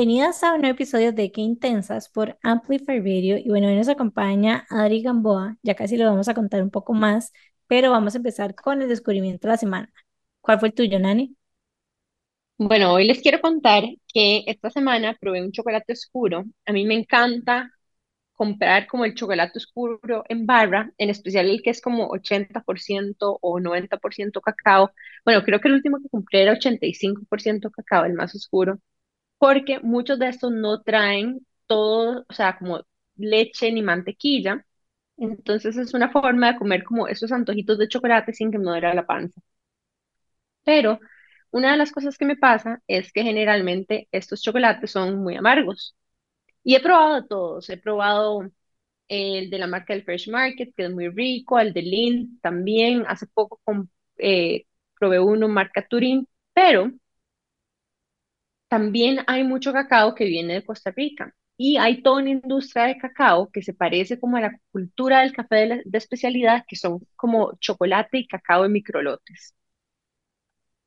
Bienvenidas a un nuevo episodio de Qué Intensas por Amplify Radio. Y bueno, hoy nos acompaña Adri Gamboa. Ya casi le vamos a contar un poco más, pero vamos a empezar con el descubrimiento de la semana. ¿Cuál fue el tuyo, Nani? Bueno, hoy les quiero contar que esta semana probé un chocolate oscuro. A mí me encanta comprar como el chocolate oscuro en barra, en especial el que es como 80% o 90% cacao. Bueno, creo que el último que compré era 85% cacao, el más oscuro, porque muchos de estos no traen todo, o sea, como leche ni mantequilla. Entonces es una forma de comer como esos antojitos de chocolate sin que me duela la panza. Pero una de las cosas que me pasa es que generalmente estos chocolates son muy amargos. Y he probado todos. He probado el de la marca del Fresh Market, que es muy rico, el de Lind también. Hace poco eh, probé uno marca Turín, pero también hay mucho cacao que viene de Costa Rica. Y hay toda una industria de cacao que se parece como a la cultura del café de, especialidad, que son como chocolate y cacao en microlotes.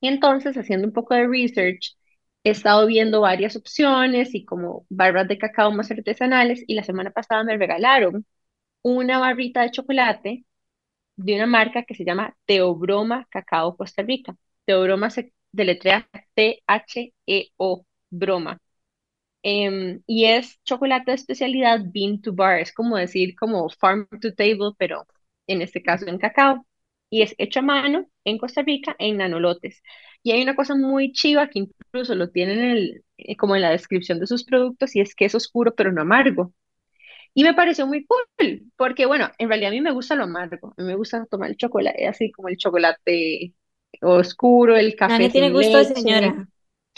Y entonces, haciendo un poco de research, he estado viendo varias opciones y como barras de cacao más artesanales y la semana pasada me regalaron una barrita de chocolate de una marca que se llama Teobroma Cacao Costa Rica. Teobroma se deletrea T-H-E-O, broma. Em, y es chocolate de especialidad bean to bar, es como decir como farm to table, pero en este caso en cacao. Y es hecho a mano en Costa Rica en nanolotes. Y hay una cosa muy chiva que incluso lo tienen en el, eh, como en la descripción de sus productos y es que es oscuro pero no amargo. Y me pareció muy cool, porque bueno, en realidad a mí me gusta lo amargo, a mí me gusta tomar el chocolate, así como el chocolate oscuro, el café tiene sin gusto de leche. señora.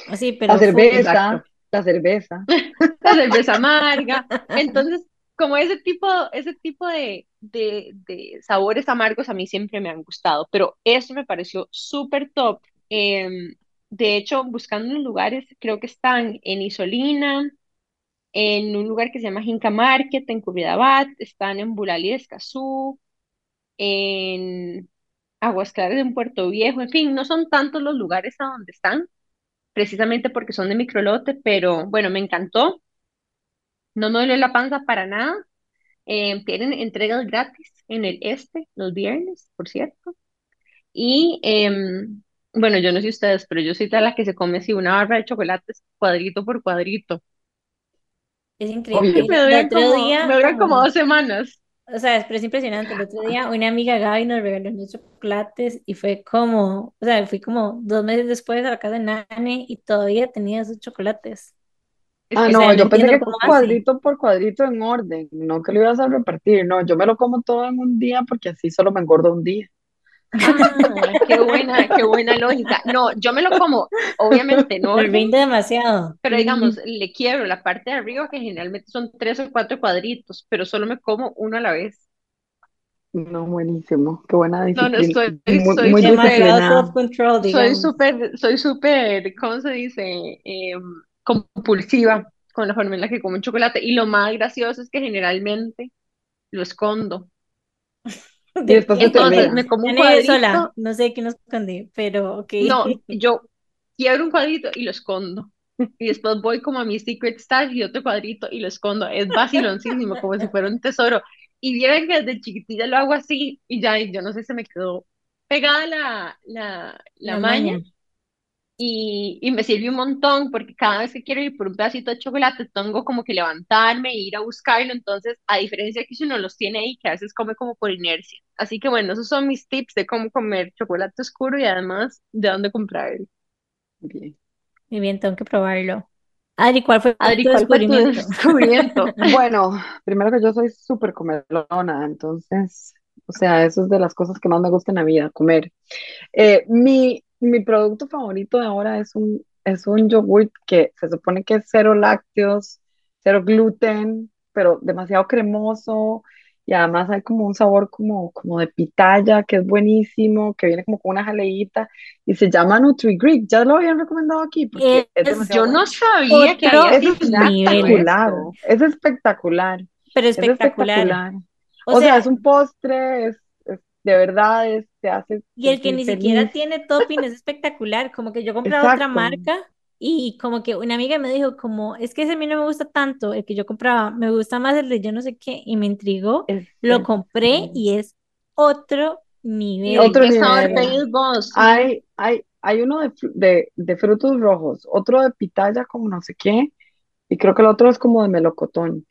Así, La pero full. cerveza, la cerveza. La cerveza amarga. Entonces, como ese tipo, ese tipo de, de, de sabores amargos a mí siempre me han gustado, pero eso me pareció súper top. Em, de hecho, buscando en lugares, creo que están en Isolina, en un lugar que se llama Jinca Market, en Curridabat, están en Bulali de Escazú, en Aguas Claras, en Puerto Viejo, en fin, no son tantos los lugares a donde están, precisamente porque son de microlote, pero bueno, me encantó. No me duele la panza para nada. Eh, tienen entregas gratis en el este los viernes, por cierto. Y em, bueno, yo no sé ustedes, pero yo soy de la que se come así una barra de chocolates cuadrito por cuadrito. Es increíble. Y me El duran otro como, día, me duran como dos semanas. O sea, es, pero es impresionante. El otro día una amiga Gaby nos regaló unos chocolates y fue como, o sea, fui como dos meses después a la casa de Nani y todavía tenía esos chocolates. Es Ah, que O sea, no, yo pensé que cuadrito por cuadrito en orden, no que lo ibas a repartir, no, yo me lo como todo en un día porque así solo me engordo un día. Ah, qué buena, qué buena lógica. No, yo me lo como, obviamente en Me rinde demasiado. pero digamos, le quiebro la parte de arriba, que generalmente son tres o cuatro cuadritos, pero solo me como uno a la vez. No, buenísimo, qué buena No, no, disciplina, estoy, muy, soy muy Demasiado súper, soy súper, ¿cómo se dice? Em, compulsiva con la forma en la que como un chocolate. Y lo más gracioso es que generalmente lo escondo. Y ¿De después Entonces me como un Nani sola, cuadrito, no sé qué nos escondí, pero ok. no, yo quiebro un cuadrito y lo escondo. Y después voy como a mi secret stash y otro cuadrito y lo escondo. Es vaciloncísimo, como si fuera un tesoro. Y vieran que desde chiquitilla lo hago así y ya, yo no sé, se me quedó pegada la, la, la La maña maña. Y, y me sirve un montón porque cada vez que quiero ir por un pedacito de chocolate tengo como que levantarme e ir a buscarlo. Entonces, a diferencia de que si uno los tiene ahí, que a veces come como por inercia. Así que bueno, esos son mis tips de cómo comer chocolate oscuro y además de dónde comprarlo. Bien. Muy bien, tengo que probarlo. Adri, ¿cuál fue Adri, tu ¿cuál fue tu descubrimiento? descubrimiento? Bueno, primero que yo soy súper comelona, entonces, o sea, eso es de las cosas que más me gusta en la vida, comer. Eh, mi, mi producto favorito de ahora es un, es un yogurt que se supone que es cero lácteos, cero gluten, pero demasiado cremoso y además hay como un sabor como, como de pitaya que es buenísimo, que viene como con una jaleíta y se llama Nutri-Greek. Ya lo habían recomendado aquí porque es Es demasiado Yo bueno. no sabía que había Es espectacular, es espectacular, pero es espectacular. espectacular. O O sea, sea, es un postre, es, es- de verdad, es, te hace y el que ni siquiera feliz. tiene topping es espectacular. Como que yo compraba otra marca Y como que una amiga me dijo como, es que ese a mí no me gusta tanto, el que yo compraba, me gusta más el de yo no sé qué, y me intrigó, lo compré y es otro ¿Y de nivel. Otro qué sabor nivel. pedís vos? Hay, hay, hay uno de, de, de frutos rojos, otro de pitaya como no sé qué, y creo que el otro es como de melocotón.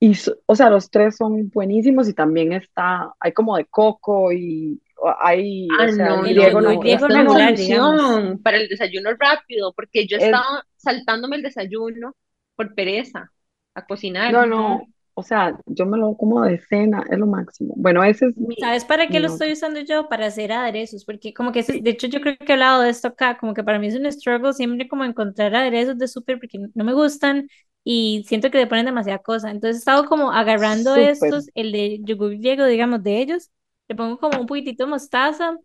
Y, o sea, los tres son buenísimos y también está, hay como de coco y o- hay, o Ah, sea, no, el El no, yogur no. regular, digamos. para el desayuno rápido, porque yo es, estaba saltándome el desayuno por pereza a cocinar. no, no, o sea, yo me lo como de cena, es lo máximo. Bueno, ese es mi, ¿Sabes para qué lo mi estoy otro. usando yo? Para hacer aderezos, porque como que, de hecho yo creo que he hablado de esto acá, como que para mí es un struggle siempre como encontrar aderezos de súper porque no me gustan y siento que le ponen demasiada cosa. Entonces he estado como agarrando súper. estos, el de yogur griego, digamos, de ellos, le pongo como un poquitito de mostaza,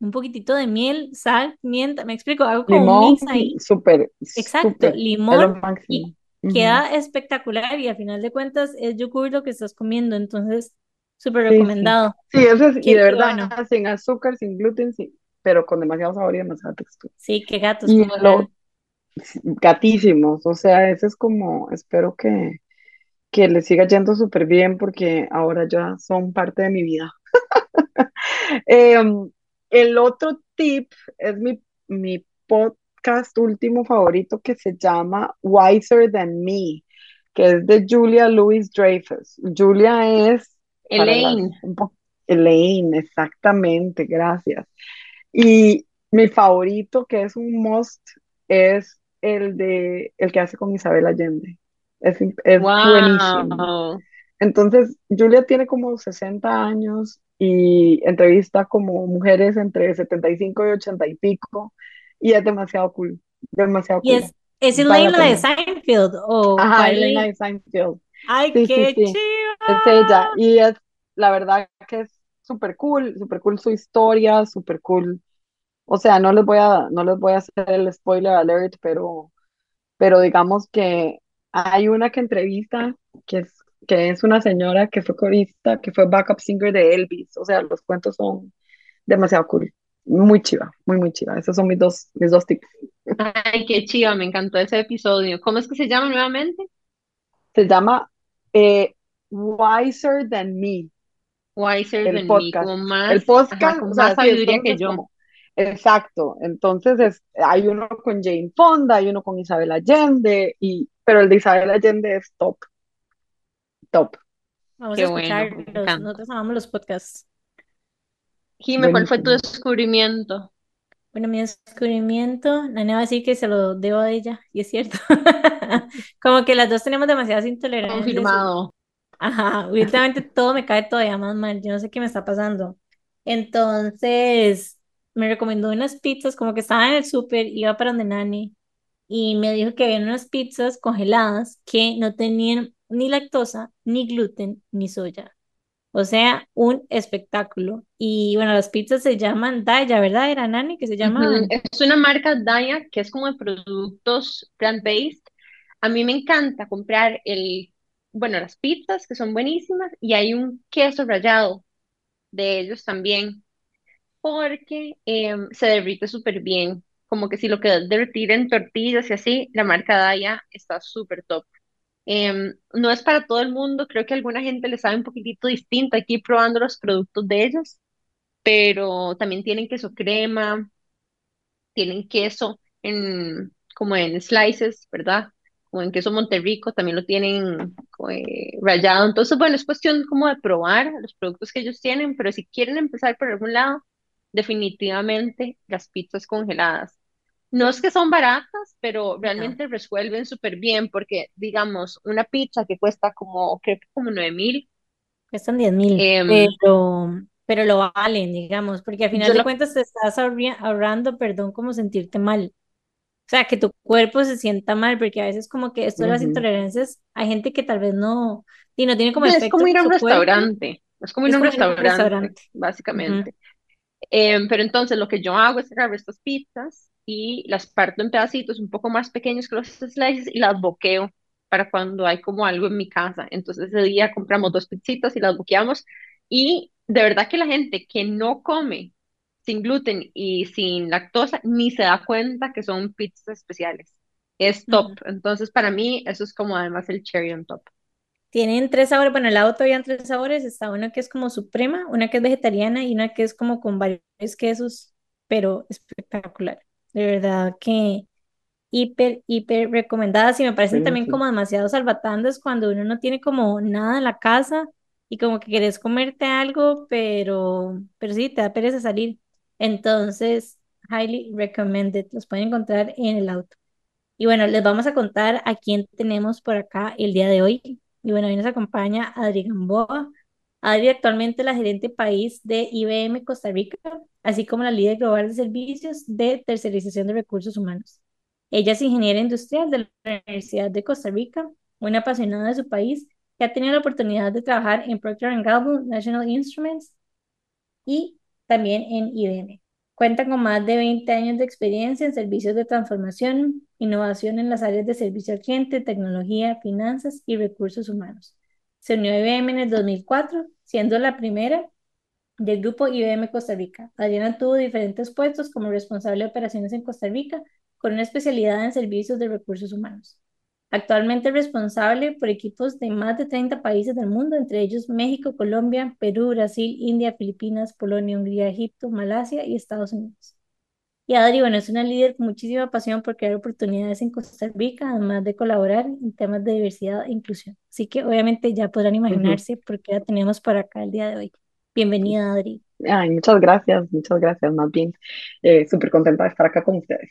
un poquitito de miel, sal, pimienta, me explico, hago como un Limón, mix ahí, súper, exacto, limón y queda espectacular y al final de cuentas es yogur lo que estás comiendo, entonces súper Sí, recomendado. Sí, ese es, y de verdad, bueno. sin azúcar, sin gluten, sí, pero con demasiado sabor y demasiada textura. Sí, qué gatos Y lo, gatísimos, o sea, ese es como, espero que, que les siga yendo súper bien porque ahora ya son parte de mi vida. Em, el otro tip es mi, mi podcast último favorito que se llama Wiser Than Me, que es de Julia Louis Dreyfus. Julia es, las, Elaine, Elaine, exactamente, gracias. Y mi favorito, que es un must, es el de el que hace con Isabel Allende. Es, es buenísimo. Entonces, Julia tiene como 60 años y entrevista como mujeres entre 75 y 80 y pico y es demasiado cool, demasiado ¿Y cool. es, es Vale Elaine la la de. Seinfeld o Ajá, Elaine? de Seinfeld. ¡Ay, Sí, qué sí, es ella. Y es, la verdad que es súper cool, súper cool su historia, súper cool. O sea, no les voy a, no les voy a hacer el spoiler alert, pero pero digamos que hay una que entrevista que es, que es una señora que fue corista, que fue backup singer de Elvis, o sea, los cuentos son demasiado cool, muy chiva, muy, muy chiva, esos son mis dos, mis dos tips. Ay, qué chiva, me encantó ese episodio. ¿Cómo es que se llama nuevamente? Se llama eh, Wiser Than Me, Wiser el Than Me, podcast. como El más, ajá, podcast, con más sea, sabiduría que yo. como, exacto, entonces es, hay uno con Jane Fonda, hay uno con Isabel Allende, y, pero el de Isabel Allende es top, top, Vamos a Qué escucharlos. Nosotros amamos los podcasts. Jime, ¿cuál fue tu descubrimiento? Bueno, mi descubrimiento, la nena va a decir que se lo debo a ella, y es cierto. Como que las dos tenemos demasiadas intolerancias Confirmado. ajá, últimamente todo me cae todavía más mal, yo no sé qué me está pasando. Entonces, me recomendó unas pizzas, como que estaba en el súper, iba para donde Nani, y me dijo que había unas pizzas congeladas que no tenían ni lactosa, ni gluten, ni soya. O sea, un espectáculo. Y bueno, las pizzas se llaman Daya, ¿verdad? Era Nani que se llamaban. Es una marca Daya que es como de productos plant-based. A mí me encanta comprar el, bueno, las pizzas que son buenísimas y hay un queso rallado de ellos también porque em, se derrite súper bien. Como que si lo quieres derretir en tortillas y así, la marca Daya está súper top. Em, no es para todo el mundo, creo que alguna gente le sabe un poquitito distinto aquí probando los productos de ellos, pero también tienen queso crema tienen queso en, como en slices, ¿verdad? O en queso Monterrico, también lo tienen eh, rallado. Entonces, bueno, es cuestión como de probar los productos que ellos tienen, pero si quieren empezar por algún lado, definitivamente las pizzas congeladas. No es que son baratas, pero No, realmente resuelven súper bien porque, digamos, una pizza que cuesta como, creo que como nueve mil, cuestan diez mil, em, pero, pero lo valen, digamos, porque al final de lo cuentas te estás ahorrando, perdón, como sentirte mal. O sea, que tu cuerpo se sienta mal, porque a veces como que esto de las intolerancias, hay gente que tal vez no, y no tiene como es como ir a un restaurante, es como ir a un restaurante, básicamente. Em, pero entonces lo que yo hago es agarrar estas pizzas y las parto en pedacitos un poco más pequeños que los slices y las boqueo para cuando hay como algo en mi casa. Entonces ese día compramos dos pizzitas y las boqueamos y de verdad que la gente que no come sin gluten y sin lactosa, ni se da cuenta que son pizzas especiales. Es top. Ujú. Entonces, para mí, eso es como además el cherry on top. Tienen tres sabores, bueno, el helado todavía tres sabores, está una que es como suprema, una que es vegetariana y una que es como con varios quesos, pero espectacular. De verdad que hiper, hiper recomendadas y me parecen también como demasiado salvatantes cuando uno no tiene como nada en la casa y como que quieres comerte algo, pero, pero sí, te da pereza salir. Entonces, highly recommended, los pueden encontrar en el auto. Y bueno, les vamos a contar a quién tenemos por acá el día de hoy. Y bueno, hoy nos acompaña Adri Gamboa. Adri actualmente la gerente país de IBM Costa Rica, así como la líder global de servicios de tercerización de recursos humanos. Ella es ingeniera industrial de la Universidad de Costa Rica, una apasionada de su país que ha tenido la oportunidad de trabajar en Procter Gamble, National Instruments y también en IBM. Cuenta con más de 20 años de experiencia en servicios de transformación, innovación en las áreas de servicio al cliente, tecnología, finanzas y recursos humanos. Se unió a IBM en el 2004, siendo la primera del grupo IBM Costa Rica. Adriana tuvo diferentes puestos como responsable de operaciones en Costa Rica, con una especialidad en servicios de recursos humanos. Actualmente es responsable por equipos de más de 30 países del mundo, entre ellos México, Colombia, Perú, Brasil, India, Filipinas, Polonia, Hungría, Egipto, Malasia y Estados Unidos. Y Adri, bueno, es una líder con muchísima pasión por crear oportunidades en Costa Rica, además de colaborar en temas de diversidad e inclusión. Así que obviamente ya podrán imaginarse por qué la tenemos para acá el día de hoy. Bienvenida, Adri. Ay, muchas gracias, muchas gracias, más bien. Eh, súper contenta de estar acá con ustedes.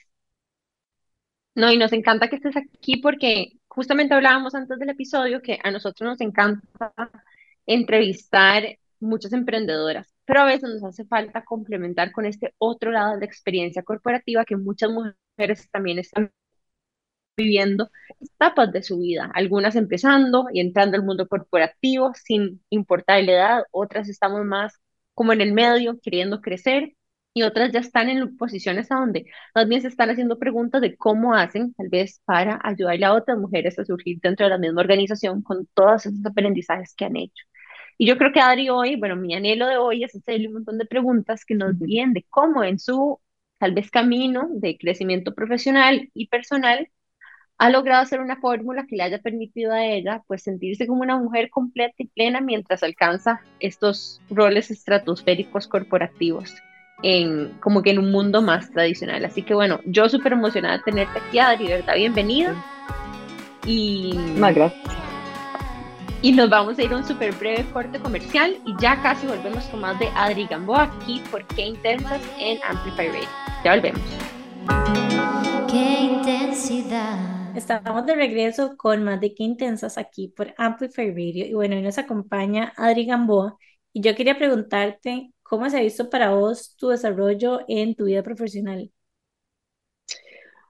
No, y nos encanta que estés aquí porque justamente hablábamos antes del episodio que a nosotros nos encanta entrevistar muchas emprendedoras, pero a veces nos hace falta complementar con este otro lado de la experiencia corporativa que muchas mujeres también están viviendo etapas de su vida, algunas empezando y entrando al mundo corporativo sin importar la edad, otras estamos más como en el medio, queriendo crecer, y otras ya están en posiciones a donde más bien se están haciendo preguntas de cómo hacen, tal vez para ayudarle a otras mujeres a surgir dentro de la misma organización con todos esos aprendizajes que han hecho. Y yo creo que Adri hoy, bueno, mi anhelo de hoy es hacerle un montón de preguntas que nos guíen de cómo en su tal vez camino de crecimiento profesional y personal ha logrado hacer una fórmula que le haya permitido a ella pues sentirse como una mujer completa y plena mientras alcanza estos roles estratosféricos corporativos en como que en un mundo más tradicional. Así que bueno, yo súper emocionada de tenerte aquí, Adri, ¿verdad? Bienvenida. Y, Muchísimas gracias. Y nos vamos a ir a un súper breve corte comercial y ya casi volvemos con más de Adri Gamboa aquí por Qué Intensas en Amplify Radio. Ya volvemos. Qué intensidad. Estamos de regreso con más de qué intensas aquí por Amplify Radio. Y bueno, hoy nos acompaña Adri Gamboa. Y yo quería preguntarte, ¿cómo se ha visto para vos tu desarrollo en tu vida profesional?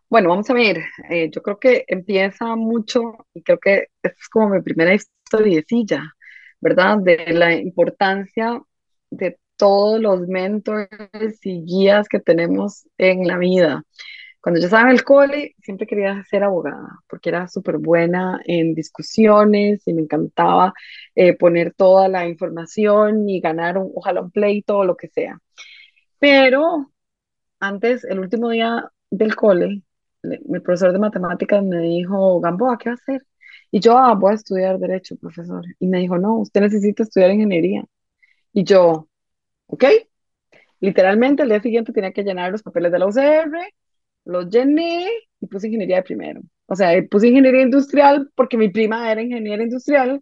Bueno, vamos a ver, eh, yo creo que empieza mucho, y creo que es como mi primera historiecilla, ¿verdad? De la importancia de todos los mentores y guías que tenemos en la vida. Cuando yo estaba en el cole, siempre quería ser abogada, porque era súper buena en discusiones y me encantaba eh, poner toda la información y ganar un, ojalá un pleito o lo que sea. Pero antes, el último día del cole, le- mi profesor de matemáticas me dijo, Gamboa, ¿qué va a hacer? Y yo, ah, voy a estudiar derecho, profesor. Y me dijo, no, usted necesita estudiar ingeniería. Y yo, ok. Literalmente, el día siguiente tenía que llenar los papeles de la UCR, los llené y puse ingeniería de primero. O sea, puse ingeniería industrial porque mi prima era ingeniera industrial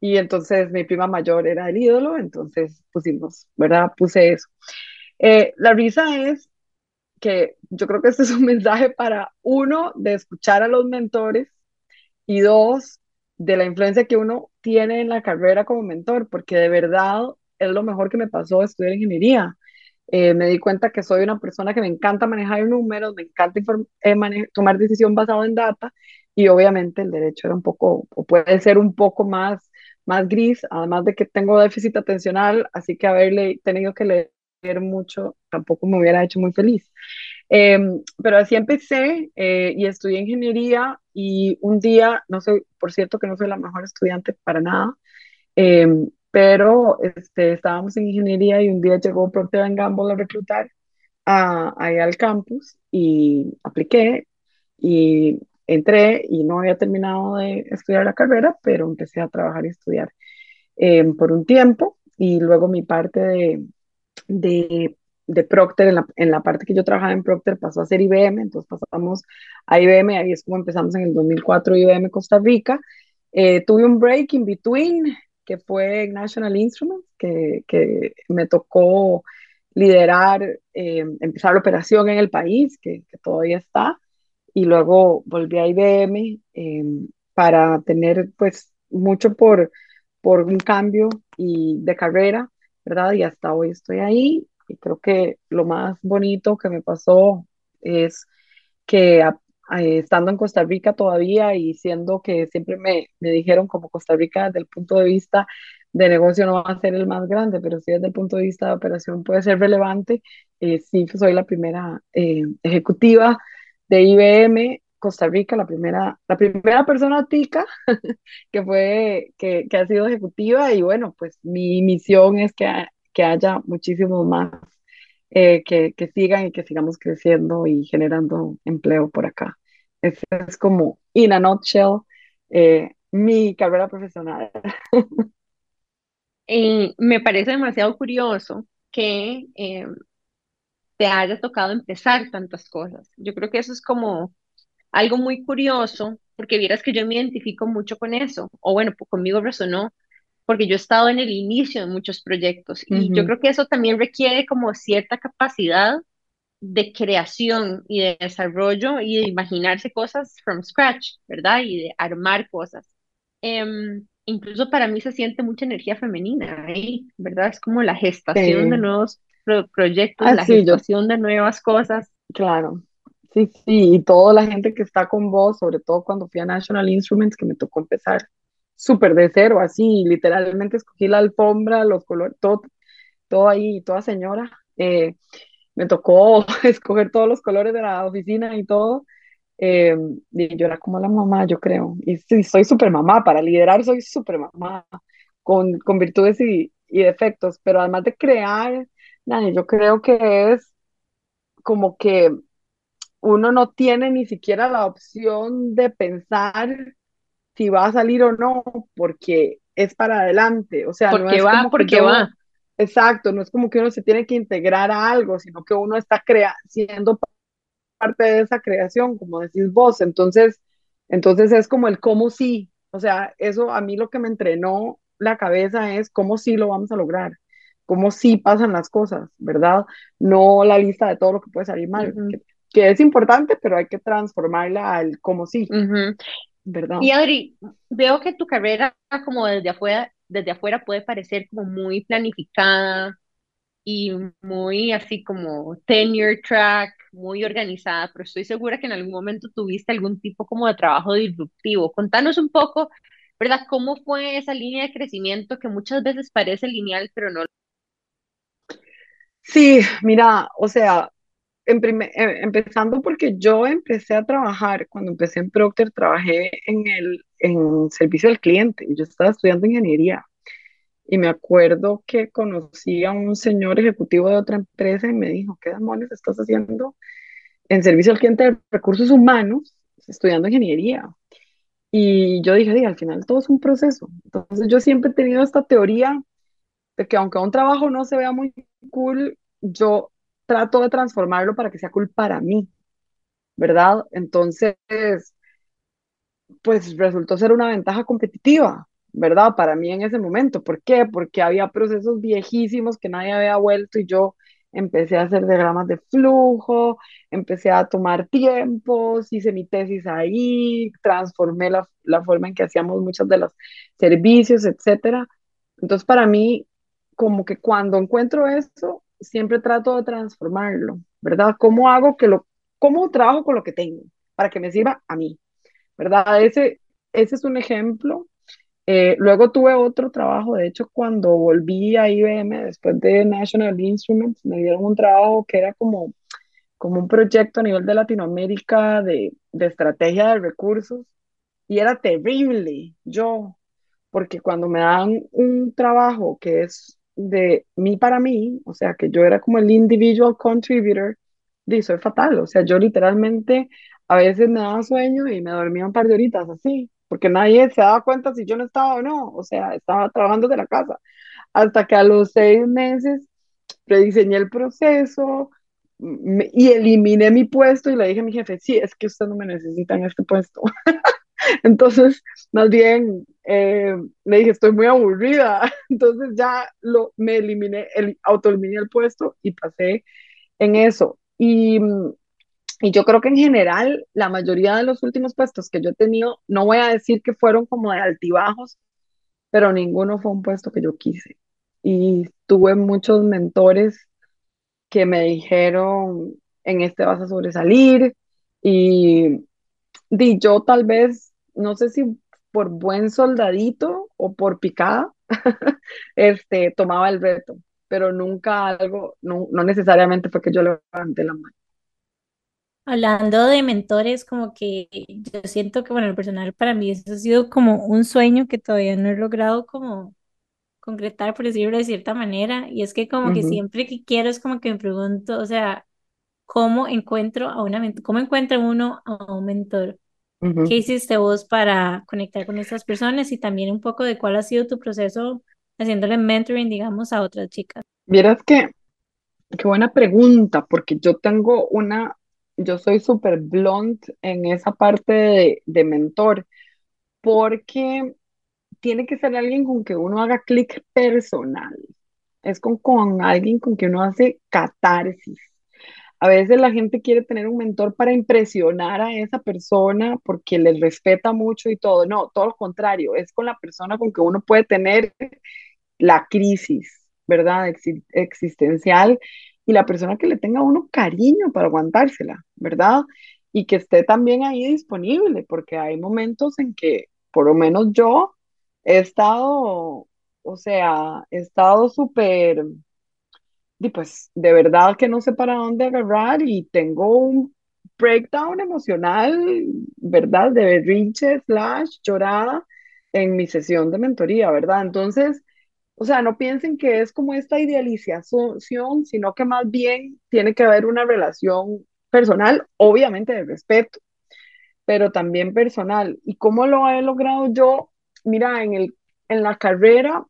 y entonces mi prima mayor era el ídolo, entonces pusimos, ¿verdad? Puse eso. Eh, la risa es que yo creo que este es un mensaje para uno, de escuchar a los mentores y dos, de la influencia que uno tiene en la carrera como mentor, porque de verdad es lo mejor que me pasó estudiar ingeniería. Eh, me di cuenta que soy una persona que me encanta manejar números, me encanta eh, tomar decisión basado en data y obviamente el derecho era un poco, o puede ser un poco más, más gris, además de que tengo déficit atencional, así que haberle tenido que leer mucho tampoco me hubiera hecho muy feliz. Eh, pero así empecé eh, y estudié ingeniería y un día, no soy, por cierto que no soy la mejor estudiante para nada, eh, pero este, estábamos en ingeniería y un día llegó Procter Gamble a reclutar a, ahí al campus y apliqué y entré y no había terminado de estudiar la carrera, pero empecé a trabajar y estudiar eh, por un tiempo y luego mi parte de, de, de Procter, en la, en la, parte que yo trabajaba en Procter pasó a ser IBM, entonces pasamos a IBM, ahí es como empezamos en el 2004 IBM Costa Rica. Eh, tuve un break in between que fue National Instruments, que, que me tocó liderar, eh, empezar la operación en el país, que, todavía está, y luego volví a IBM eh, para tener pues mucho por, por un cambio y de carrera, ¿verdad? Y hasta hoy estoy ahí y creo que lo más bonito que me pasó es que a, a, estando en Costa Rica todavía y siendo que siempre me, me dijeron como Costa Rica desde el punto de vista de negocio no va a ser el más grande, pero sí desde el punto de vista de operación puede ser relevante. Eh, sí, soy la primera eh, ejecutiva de IBM Costa Rica, la primera, la primera persona tica que, fue, que, que, ha sido ejecutiva y bueno, pues mi misión es que, que haya muchísimos más eh, que, que sigan y que sigamos creciendo y generando empleo por acá. Ese es como, in a nutshell, eh, mi carrera profesional. Eh, me parece demasiado curioso que eh, te haya tocado empezar tantas cosas. Yo creo que eso es como algo muy curioso, porque vieras que yo me identifico mucho con eso, o bueno, pues conmigo resonó, porque yo he estado en el inicio de muchos proyectos y uh -huh. yo creo que eso también requiere como cierta capacidad de creación y de desarrollo y de imaginarse cosas from scratch, ¿verdad? Y de armar cosas. Um, incluso para mí se siente mucha energía femenina ahí, ¿verdad? Es como la gestación sí. de nuevos pro proyectos, ah, la sí, gestación yo... de nuevas cosas. Claro, sí, sí, y toda la gente que está con vos, sobre todo cuando fui a National Instruments, que me tocó empezar súper de cero, así, literalmente escogí la alfombra, los colores, todo, todo ahí, toda señora. Eh, me tocó escoger todos los colores de la oficina y todo. Eh, y yo era como la mamá, yo creo. Y sí, soy súper mamá, para liderar soy súper mamá, con, con virtudes y, y, defectos, pero además de crear, yo creo que es como que uno no tiene ni siquiera la opción de pensar si va a salir o no, porque es para adelante, o sea, porque no es va, como porque uno, va. Exacto, no es como que uno se tiene que integrar a algo, sino que uno está crea siendo parte de esa creación, como decís vos, entonces, entonces es como el cómo sí, o sea, eso a mí lo que me entrenó la cabeza es cómo sí lo vamos a lograr, cómo sí pasan las cosas, ¿verdad? No la lista de todo lo que puede salir mal, uh -huh. que, que, es importante, pero hay que transformarla al cómo sí. Uh -huh. ¿verdad? Y Adri, veo que tu carrera como desde afuera, desde afuera puede parecer como muy planificada y muy así como tenure track, muy organizada, pero estoy segura que en algún momento tuviste algún tipo como de trabajo disruptivo. Contanos un poco, ¿verdad? ¿Cómo fue esa línea de crecimiento que muchas veces parece lineal, pero no? Sí, mira, o sea, empezando porque yo empecé a trabajar, cuando empecé en Procter, trabajé en el en servicio al cliente, yo estaba estudiando ingeniería. Y me acuerdo que conocí a un señor ejecutivo de otra empresa y me dijo, ¿qué demonios estás haciendo en servicio al cliente de recursos humanos estudiando ingeniería? Y yo dije, al final todo es un proceso. Entonces yo siempre he tenido esta teoría de que aunque un trabajo no se vea muy cool, yo trato de transformarlo para que sea cool para mí, ¿verdad? Entonces, pues resultó ser una ventaja competitiva, ¿verdad? Para mí en ese momento. ¿Por qué? Porque había procesos viejísimos que nadie había vuelto y yo empecé a hacer diagramas de flujo, empecé a tomar tiempos, hice mi tesis ahí, transformé la, la forma en que hacíamos muchos de los servicios, etcétera. Entonces, para mí, como que cuando encuentro eso, siempre trato de transformarlo, ¿verdad? ¿Cómo hago que lo, cómo trabajo con lo que tengo para que me sirva a mí, ¿verdad? Ese, ese es un ejemplo. Eh, luego tuve otro trabajo, de hecho, cuando volví a IBM después de National Instruments, me dieron un trabajo que era como, como un proyecto a nivel de Latinoamérica de, de estrategia de recursos y era terrible, yo, porque cuando me dan un trabajo que es de mí para mí, o sea, que yo era como el individual contributor, y soy fatal, o sea, yo literalmente a veces me daba sueño y me dormía un par de horitas así, porque nadie se daba cuenta si yo no estaba o no, o sea, estaba trabajando de la casa, hasta que a los seis meses rediseñé el proceso y eliminé mi puesto y le dije a mi jefe, sí, es que usted no me necesita en este puesto. Entonces, más bien, eh, le dije, estoy muy aburrida. Entonces ya lo, me eliminé, el, autoeliminé el puesto y pasé en eso. Y, y yo creo que en general, la mayoría de los últimos puestos que yo he tenido, no voy a decir que fueron como de altibajos, pero ninguno fue un puesto que yo quise. Y tuve muchos mentores que me dijeron, en este vas a sobresalir. Y Di yo tal vez, no sé si por buen soldadito o por picada, este, tomaba el reto, pero nunca algo, no, no necesariamente fue que yo levanté la mano. Hablando de mentores, como que yo siento que, bueno, el personal para mí eso ha sido como un sueño que todavía no he logrado como concretar, por decirlo de cierta manera, y es que como que siempre que quiero es como que me pregunto, o sea, ¿cómo encuentro a una cómo encuentra uno a un mentor? ¿Qué hiciste vos para conectar con estas personas? Y también un poco de cuál ha sido tu proceso haciéndole mentoring, digamos, a otras chicas. Vieras que, qué buena pregunta, porque yo tengo una, yo soy súper blunt en esa parte de, de mentor, porque tiene que ser alguien con que uno haga clic personal. Es con, con alguien con que uno hace catarsis. A veces la gente quiere tener un mentor para impresionar a esa persona porque les respeta mucho y todo. No, todo lo contrario, es con la persona con que uno puede tener la crisis, ¿verdad? Exi- existencial y la persona que le tenga a uno cariño para aguantársela, ¿verdad? Y que esté también ahí disponible, porque hay momentos en que, por lo menos yo, he estado, o sea, he estado súper y pues de verdad que no sé para dónde agarrar y tengo un breakdown emocional, ¿verdad? De berrinche slash llorada en mi sesión de mentoría, ¿verdad? Entonces, o sea, no piensen que es como esta idealización, sino que más bien tiene que haber una relación personal, obviamente de respeto, pero también personal. ¿Y cómo lo he logrado yo? Mira, en el, en la carrera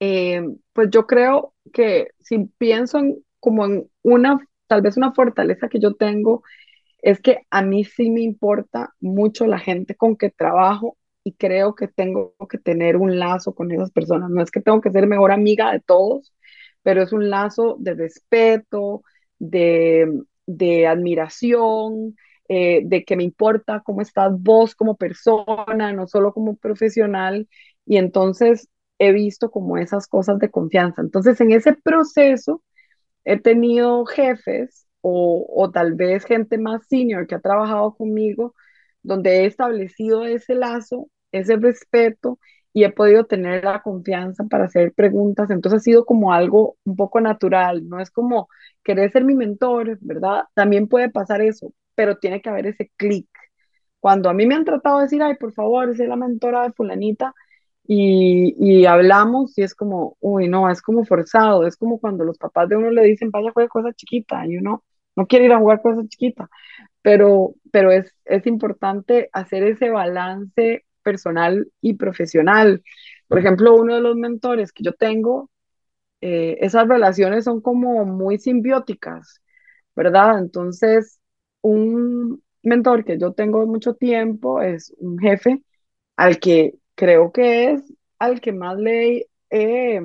eh, pues yo creo que si pienso en, como en una, tal vez una fortaleza que yo tengo, es que a mí sí me importa mucho la gente con que trabajo y creo que tengo que tener un lazo con esas personas. No es que tengo que ser mejor amiga de todos, pero es un lazo de respeto, de, de admiración, eh, de que me importa cómo estás vos como persona, no solo como profesional. Y entonces he visto como esas cosas de confianza. Entonces, en ese proceso he tenido jefes o, tal vez gente más senior que ha trabajado conmigo, donde he establecido ese lazo, ese respeto y he podido tener la confianza para hacer preguntas. Entonces ha sido como algo un poco natural, no es como querer ser mi mentor, ¿verdad? También puede pasar eso, pero tiene que haber ese clic. Cuando a mí me han tratado de decir, ay, por favor, sé la mentora de fulanita, y, y hablamos y es como, uy, no, es como forzado, es como cuando los papás de uno le dicen, vaya, juegue cosa chiquita, y uno no quiere ir a jugar cosa chiquita, pero, pero es, es importante hacer ese balance personal y profesional. Por ejemplo, uno de los mentores que yo tengo, eh, esas relaciones son como muy simbióticas, ¿verdad? Entonces, un mentor que yo tengo mucho tiempo es un jefe al que creo que es al que más le he,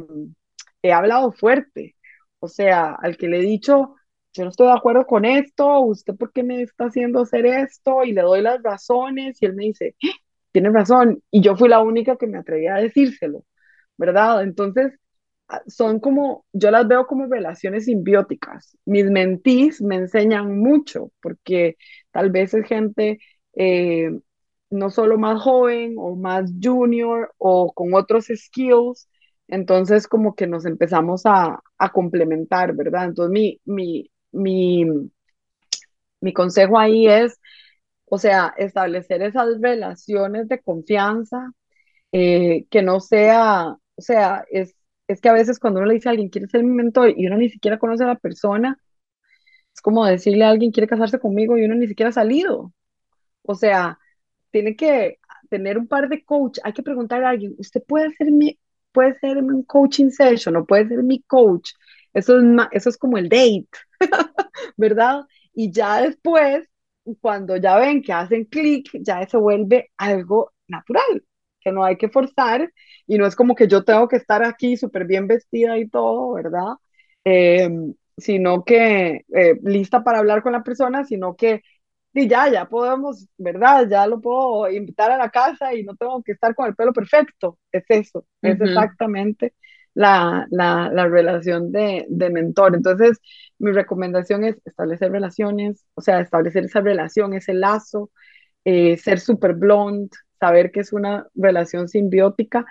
he hablado fuerte, o sea, al que le he dicho, yo no estoy de acuerdo con esto, usted por qué me está haciendo hacer esto y le doy las razones y él me dice, "Ah, tiene razón, y yo fui la única que me atreví a decírselo, ¿verdad? Entonces, ah, son como, yo las veo como relaciones simbióticas. Mis mentís me enseñan mucho porque tal vez es gente eh, no solo más joven o más junior o con otros skills, entonces como que nos empezamos a, a complementar, ¿verdad? Entonces mi, mi, mi, mi consejo ahí es, o sea, establecer esas relaciones de confianza, eh, que no sea, o sea, es, es que a veces cuando uno le dice a alguien, quiere ser mi mentor y uno ni siquiera conoce a la persona, es como decirle a alguien, quiere casarse conmigo y uno ni siquiera ha salido. O sea, tiene que tener un par de coach. Hay que preguntar a alguien, ¿usted puede ser mi, puede ser un coaching session o puede ser mi coach? Eso es, eso es como el date, ¿verdad? Y ya después, cuando ya ven que hacen clic, ya se vuelve algo natural, que no hay que forzar y no es como que yo tengo que estar aquí súper bien vestida y todo, ¿verdad? Eh, sino que eh, lista para hablar con la persona, sino que y ya, ya podemos, ¿verdad? Ya lo puedo invitar a la casa y no tengo que estar con el pelo perfecto. Es eso, es exactamente la, la, la relación de, de, mentor. Entonces, mi recomendación es establecer relaciones, o sea, establecer esa relación, ese lazo, eh, ser súper blonde, saber que es una relación simbiótica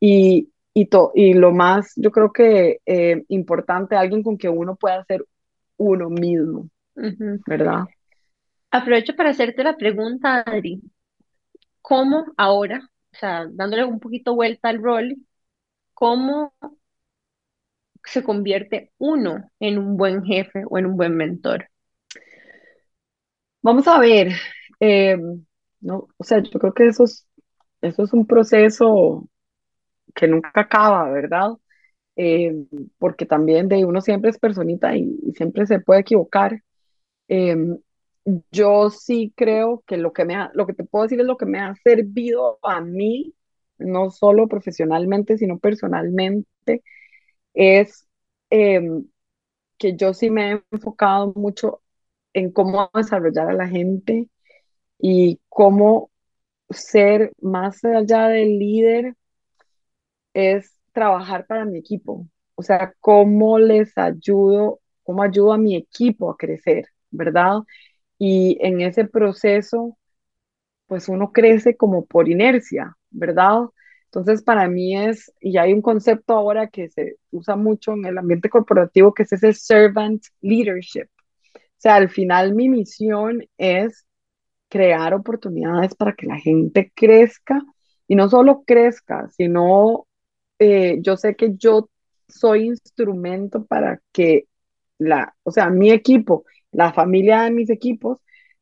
y, y, to, y lo más, yo creo que eh, importante, alguien con que uno pueda ser uno mismo, ¿verdad? Aprovecho para hacerte la pregunta, Adri. ¿Cómo ahora, o sea, dándole un poquito vuelta al rol, cómo se convierte uno en un buen jefe o en un buen mentor? Vamos a ver, eh, no, o sea, yo creo que eso es, eso es un proceso que nunca acaba, ¿verdad? Eh, porque también de uno siempre es personita y, siempre se puede equivocar. Eh, yo sí creo que lo que me ha, lo que te puedo decir es lo que me ha servido a mí, no solo profesionalmente, sino personalmente, es em, que yo sí me he enfocado mucho en cómo desarrollar a la gente y cómo ser más allá del líder es trabajar para mi equipo. O sea, cómo les ayudo, cómo ayudo a mi equipo a crecer, ¿verdad? Y en ese proceso, pues uno crece como por inercia, ¿verdad? Entonces, para mí es, y hay un concepto ahora que se usa mucho en el ambiente corporativo, que es ese servant leadership. O sea, al final mi misión es crear oportunidades para que la gente crezca y no solo crezca, sino eh, yo sé que yo soy instrumento para que la, o sea, mi equipo la familia de mis equipos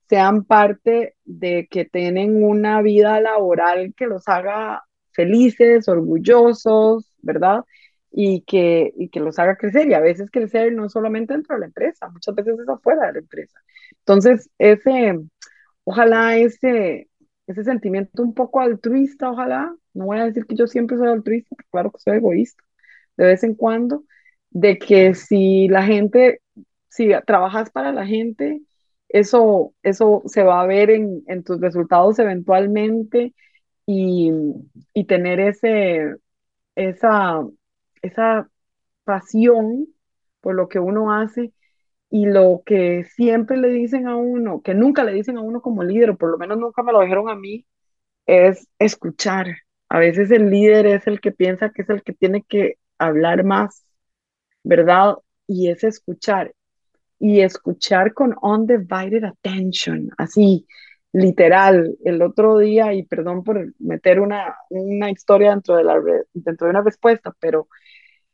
sean parte de que tienen una vida laboral que los haga felices, orgullosos, ¿verdad? Y que, y que los haga crecer. Y a veces crecer no solamente dentro de la empresa, muchas veces es afuera de la empresa. Entonces, ese, ojalá ese, ese sentimiento un poco altruista, ojalá, no voy a decir que yo siempre soy altruista, claro que soy egoísta, de vez en cuando, de que si la gente si trabajas para la gente, eso, eso se va a ver en, en tus resultados eventualmente y, y, tener ese, esa, esa pasión por lo que uno hace y lo que siempre le dicen a uno, que nunca le dicen a uno como líder, o por lo menos nunca me lo dijeron a mí, es escuchar. A veces el líder es el que piensa que es el que tiene que hablar más, ¿verdad? Y es escuchar y escuchar con undivided attention, así, literal. El otro día, y perdón por meter una, una historia dentro de, la, dentro de una respuesta, pero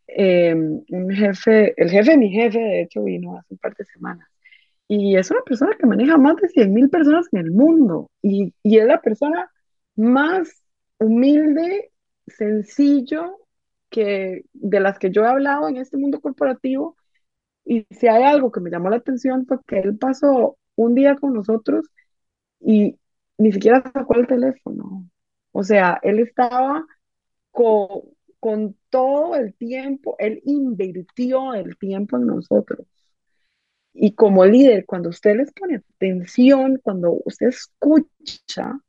eh, un jefe, el jefe de mi jefe, de hecho, vino hace un par de semanas. Y es una persona que maneja más de 100 mil personas en el mundo. Y, y es la persona más humilde, sencillo, que de las que yo he hablado en este mundo corporativo y si hay algo que me llamó la atención fue que él pasó un día con nosotros y ni siquiera sacó el teléfono. O sea, él estaba con, con todo el tiempo, él invirtió el tiempo en nosotros. Y como líder, cuando usted les pone atención, cuando usted escucha,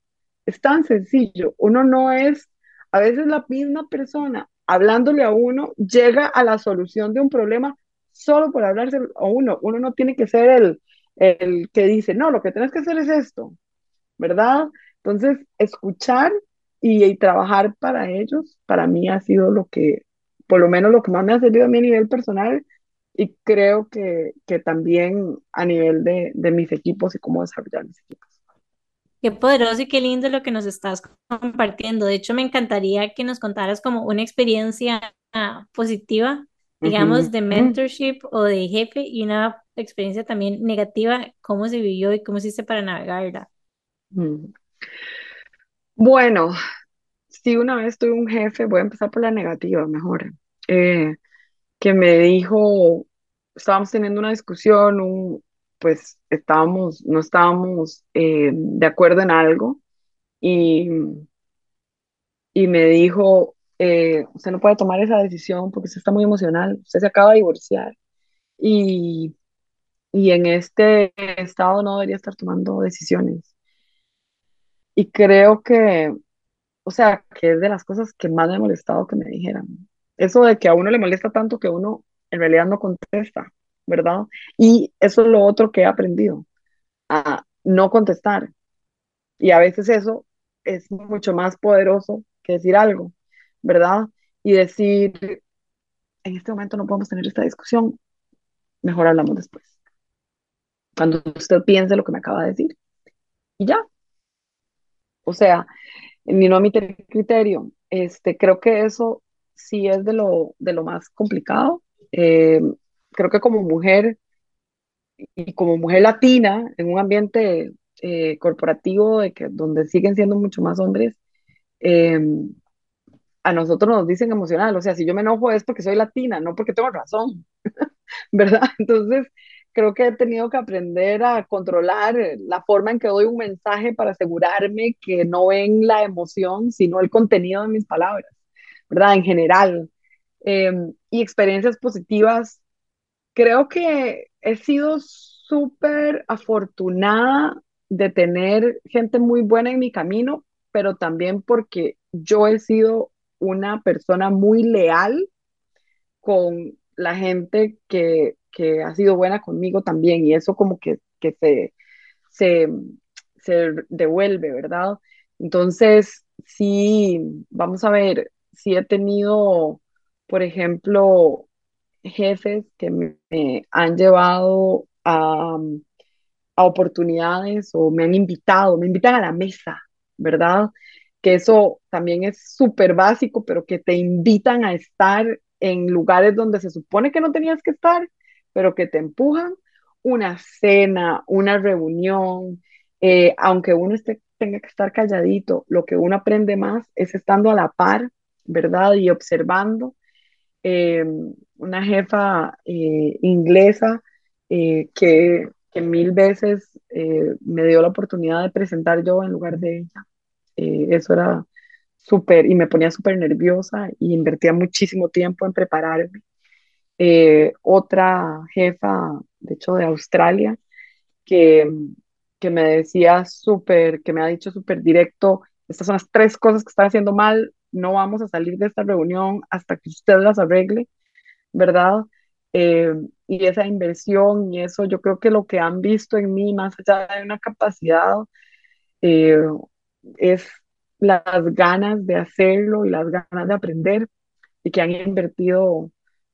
es tan sencillo. Uno no es, a veces la misma persona hablándole a uno llega a la solución de un problema solo por hablarse a uno. Uno no tiene que ser el, el que dice, no, lo que tienes que hacer es esto, ¿verdad? Entonces, escuchar y, trabajar para ellos, para mí ha sido lo que, por lo menos lo que más me ha servido a mí a nivel personal y creo que, que también a nivel de, de mis equipos y cómo desarrollar mis equipos. Qué poderoso y qué lindo lo que nos estás compartiendo. De hecho, me encantaría que nos contaras como una experiencia positiva, digamos, de mentorship o de jefe y una experiencia también negativa, cómo se vivió y cómo se hizo para navegarla. Mm. Bueno, si una vez tuve un jefe, voy a empezar por la negativa, mejor, eh, que me dijo, estábamos teniendo una discusión, un, pues estábamos, no estábamos eh, de acuerdo en algo y, y me dijo, eh, usted no puede tomar esa decisión porque usted está muy emocional, usted se acaba de divorciar y, y en este estado no debería estar tomando decisiones. Y creo que O sea, que es de las cosas que más me ha molestado que me dijeran. Eso de que a uno le molesta tanto que uno en realidad no contesta, ¿verdad? Y eso es lo otro que he aprendido, a no contestar. Y a veces eso es mucho más poderoso que decir algo, ¿verdad? Y decir, en este momento no podemos tener esta discusión, mejor hablamos después. Cuando usted piense lo que me acaba de decir. Y ya. O sea, ni no emitir criterio. Este, creo que eso sí es de lo, de lo más complicado. Eh, creo que como mujer y como mujer latina en un ambiente eh, corporativo de que, donde siguen siendo mucho más hombres, eh, a nosotros nos dicen emocional, o sea, si yo me enojo es porque soy latina, no porque tengo razón, ¿verdad? Entonces, creo que he tenido que aprender a controlar la forma en que doy un mensaje para asegurarme que no ven la emoción, sino el contenido de mis palabras, ¿verdad? En general. Eh, y experiencias positivas, creo que he sido súper afortunada de tener gente muy buena en mi camino, pero también porque yo he sido una persona muy leal con la gente que, que ha sido buena conmigo también y eso como que, que se, se, devuelve, ¿verdad? Entonces, sí, vamos a ver, sí he tenido, por ejemplo, jefes que me, me han llevado a, a oportunidades o me han invitado, me invitan a la mesa, ¿verdad? Que eso también es súper básico, pero que te invitan a estar en lugares donde se supone que no tenías que estar, pero que te empujan. Una cena, una reunión, eh, aunque uno esté, tenga que estar calladito, lo que uno aprende más es estando a la par, ¿verdad? Y observando. Eh, una jefa eh, inglesa que que mil veces me dio la oportunidad de presentar yo en lugar de ella. Eh, eso era súper, y me ponía súper nerviosa y invertía muchísimo tiempo en prepararme. Eh, otra jefa, de hecho de Australia, que, que me decía súper, que me ha dicho súper directo, estas son las tres cosas que están haciendo mal, no vamos a salir de esta reunión hasta que usted las arregle, ¿verdad? Eh, y esa inversión y eso, yo creo que lo que han visto en mí, más allá de una capacidad, eh, es las ganas de hacerlo y las ganas de aprender y que han invertido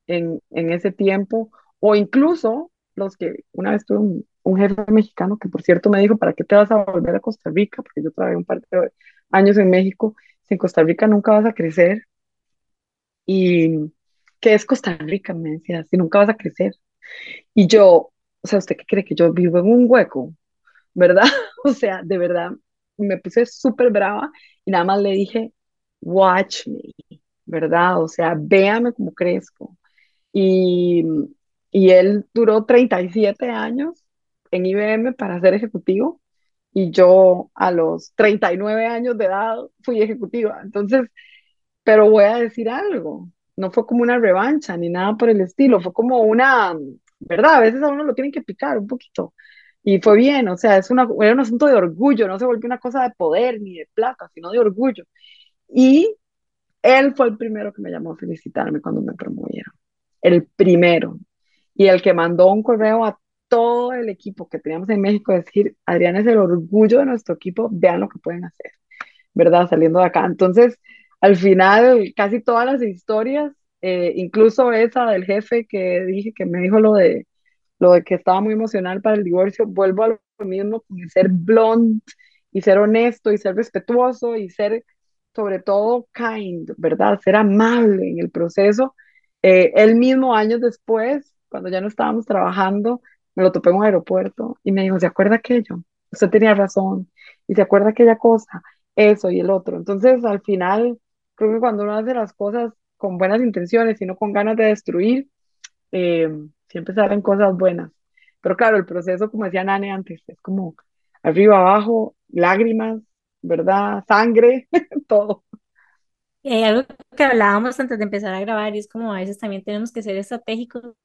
en, en ese tiempo, o incluso los que una vez tuve un, un, jefe mexicano que por cierto me dijo, ¿para qué te vas a volver a Costa Rica? Porque yo trabajé un par de años en México, en Costa Rica nunca vas a crecer. Y ¿qué es Costa Rica? Me decía, si nunca vas a crecer. Y yo, o sea, ¿usted qué cree que yo vivo en un hueco? ¿Verdad? O sea, de verdad, me puse súper brava y nada más le dije, watch me, ¿verdad? O sea, véame cómo crezco. Y, y él duró 37 años en IBM para ser ejecutivo y yo a los 39 años de edad fui ejecutiva. Entonces, pero voy a decir algo, no fue como una revancha ni nada por el estilo, fue como una, ¿verdad? A veces a uno lo tienen que picar un poquito. Y fue bien, o sea, es una, era un asunto de orgullo, no se volvió una cosa de poder ni de plata, sino de orgullo. Y él fue el primero que me llamó a felicitarme cuando me promovieron. El primero. Y el que mandó un correo a todo el equipo que teníamos en México, decir, Adrián es el orgullo de nuestro equipo, vean lo que pueden hacer, ¿verdad? Saliendo de acá. Entonces, al final, casi todas las historias, eh, incluso esa del jefe que dije que me dijo lo de, lo de que estaba muy emocional para el divorcio, vuelvo a lo mismo, ser blunt y ser honesto y ser respetuoso y ser sobre todo kind, ¿verdad? Ser amable en el proceso. Eh, él mismo, años después, cuando ya no estábamos trabajando, me lo topé en un aeropuerto y me dijo, ¿se acuerda aquello? Usted tenía razón. Y se acuerda aquella cosa, eso y el otro. Entonces, al final, creo que cuando uno hace las cosas con buenas intenciones y no con ganas de destruir, eh, siempre salen cosas buenas. Pero claro, el proceso, como decía Nane antes, es como arriba, abajo, lágrimas, ¿verdad? Sangre, todo. Hay algo que hablábamos antes de empezar a grabar y es como a veces también tenemos que ser estratégicos